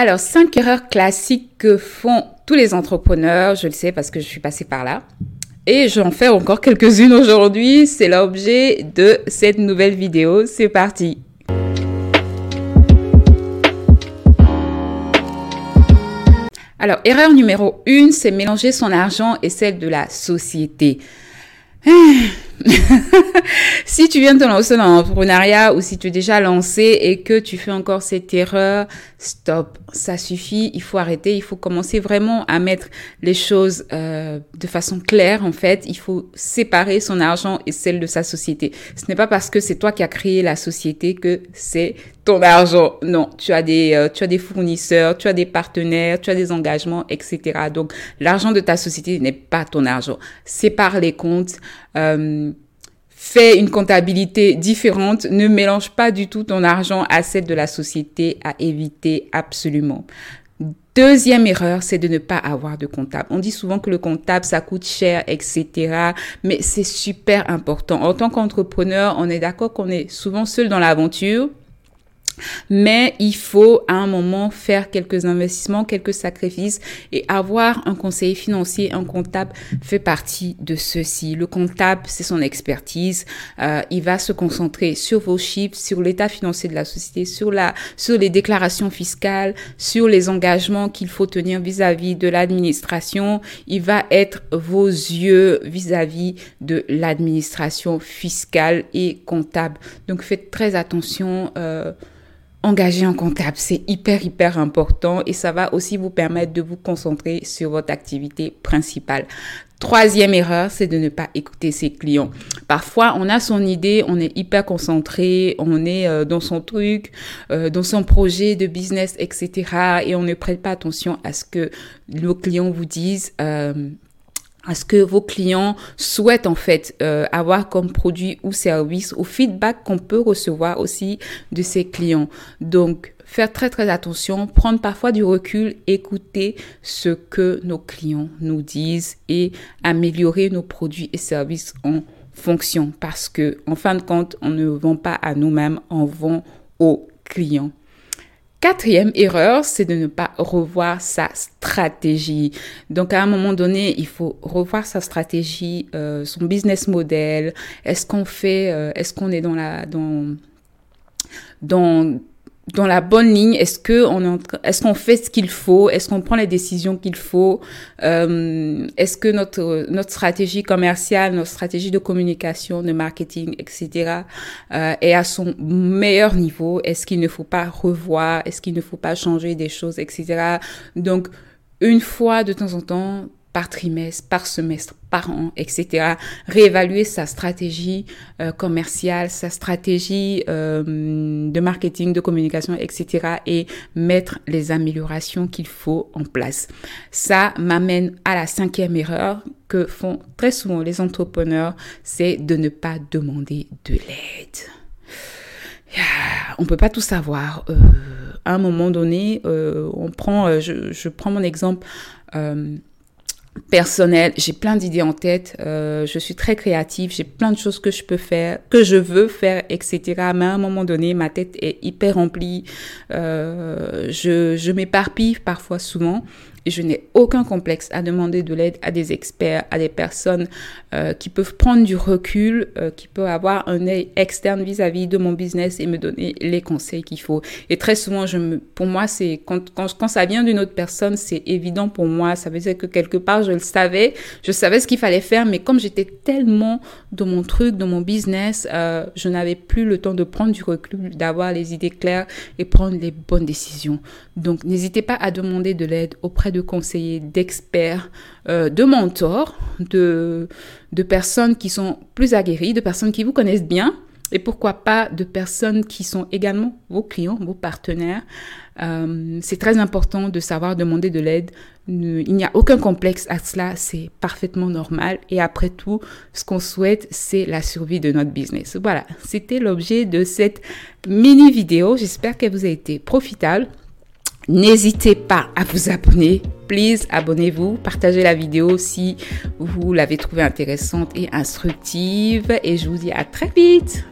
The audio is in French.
Alors, cinq erreurs classiques que font tous les entrepreneurs, je le sais parce que je suis passée par là. Et j'en fais encore quelques-unes aujourd'hui. C'est l'objet de cette nouvelle vidéo. C'est parti. Alors, erreur numéro une, c'est mélanger son argent et celle de la société. si tu viens de te lancer dans l'entrepreneuriat ou si tu es déjà lancé et que tu fais encore cette erreur, stop, ça suffit, il faut arrêter, il faut commencer vraiment à mettre les choses euh, de façon claire en fait, il faut séparer son argent et celle de sa société. Ce n'est pas parce que c'est toi qui as créé la société que c'est ton argent. Non, tu as des euh, tu as des fournisseurs, tu as des partenaires, tu as des engagements, etc. Donc l'argent de ta société n'est pas ton argent. Sépare les comptes. Euh, fais une comptabilité différente, ne mélange pas du tout ton argent à celle de la société à éviter absolument. Deuxième erreur, c'est de ne pas avoir de comptable. On dit souvent que le comptable, ça coûte cher, etc. Mais c'est super important. En tant qu'entrepreneur, on est d'accord qu'on est souvent seul dans l'aventure. Mais il faut à un moment faire quelques investissements, quelques sacrifices et avoir un conseiller financier, un comptable fait partie de ceci. Le comptable, c'est son expertise. Euh, il va se concentrer sur vos chiffres, sur l'état financier de la société, sur la, sur les déclarations fiscales, sur les engagements qu'il faut tenir vis-à-vis de l'administration. Il va être vos yeux vis-à-vis de l'administration fiscale et comptable. Donc faites très attention. Euh, engager un comptable. C'est hyper, hyper important et ça va aussi vous permettre de vous concentrer sur votre activité principale. Troisième erreur, c'est de ne pas écouter ses clients. Parfois, on a son idée, on est hyper concentré, on est euh, dans son truc, euh, dans son projet de business, etc. Et on ne prête pas attention à ce que nos clients vous disent. Euh, à ce que vos clients souhaitent en fait euh, avoir comme produit ou service, au feedback qu'on peut recevoir aussi de ces clients. Donc, faire très très attention, prendre parfois du recul, écouter ce que nos clients nous disent et améliorer nos produits et services en fonction parce que en fin de compte, on ne vend pas à nous-mêmes, on vend aux clients. Quatrième erreur, c'est de ne pas revoir sa stratégie. Donc à un moment donné, il faut revoir sa stratégie, euh, son business model. Est-ce qu'on fait, euh, est-ce qu'on est dans la dans dans dans la bonne ligne Est-ce que on est, ce qu'on fait ce qu'il faut Est-ce qu'on prend les décisions qu'il faut euh, Est-ce que notre notre stratégie commerciale, notre stratégie de communication, de marketing, etc. Euh, est à son meilleur niveau? Est-ce qu'il ne faut pas revoir? Est-ce qu'il ne faut pas changer des choses, etc. Donc une fois de temps en temps, par trimestre, par semestre, par an, etc. Réévaluer sa stratégie euh, commerciale, sa stratégie euh, de marketing, de communication, etc. et mettre les améliorations qu'il faut en place. Ça m'amène à la cinquième erreur que font très souvent les entrepreneurs, c'est de ne pas demander de l'aide. On peut pas tout savoir. Euh, à un moment donné, on prend, je, prends mon exemple personnel. J'ai plein d'idées en tête. Euh, je suis très créative. J'ai plein de choses que je peux faire, que je veux faire, etc. Mais à un moment donné, ma tête est hyper remplie. Euh, je je m'éparpille parfois souvent je n'ai aucun complexe à demander de l'aide à des experts, à des personnes euh, qui peuvent prendre du recul, euh, qui peuvent avoir un œil externe vis-à-vis de mon business et me donner les conseils qu'il faut. Et très souvent, me, pour moi, c'est quand ça vient d'une autre personne, c'est évident pour moi. Ça veut dire que quelque part, je le savais, je savais ce qu'il fallait faire, mais comme j'étais tellement dans mon truc, dans mon business, euh, je n'avais plus le temps de prendre du recul, d'avoir les idées claires et prendre les bonnes décisions. Donc, n'hésitez pas à demander de l'aide auprès de de conseillers, d'experts, euh, de mentors, de, de personnes qui sont plus aguerries, de personnes qui vous connaissent bien et pourquoi pas de personnes qui sont également vos clients, vos partenaires. Euh, c'est très important de savoir demander de l'aide. Il n'y a aucun complexe à cela, c'est parfaitement normal. Et après tout, ce qu'on souhaite, c'est la survie de notre business. Voilà, c'était l'objet de cette mini vidéo. J'espère qu'elle vous a été profitable. N'hésitez pas à vous abonner. Please, abonnez-vous. Partagez la vidéo si vous l'avez trouvée intéressante et instructive. Et je vous dis à très vite.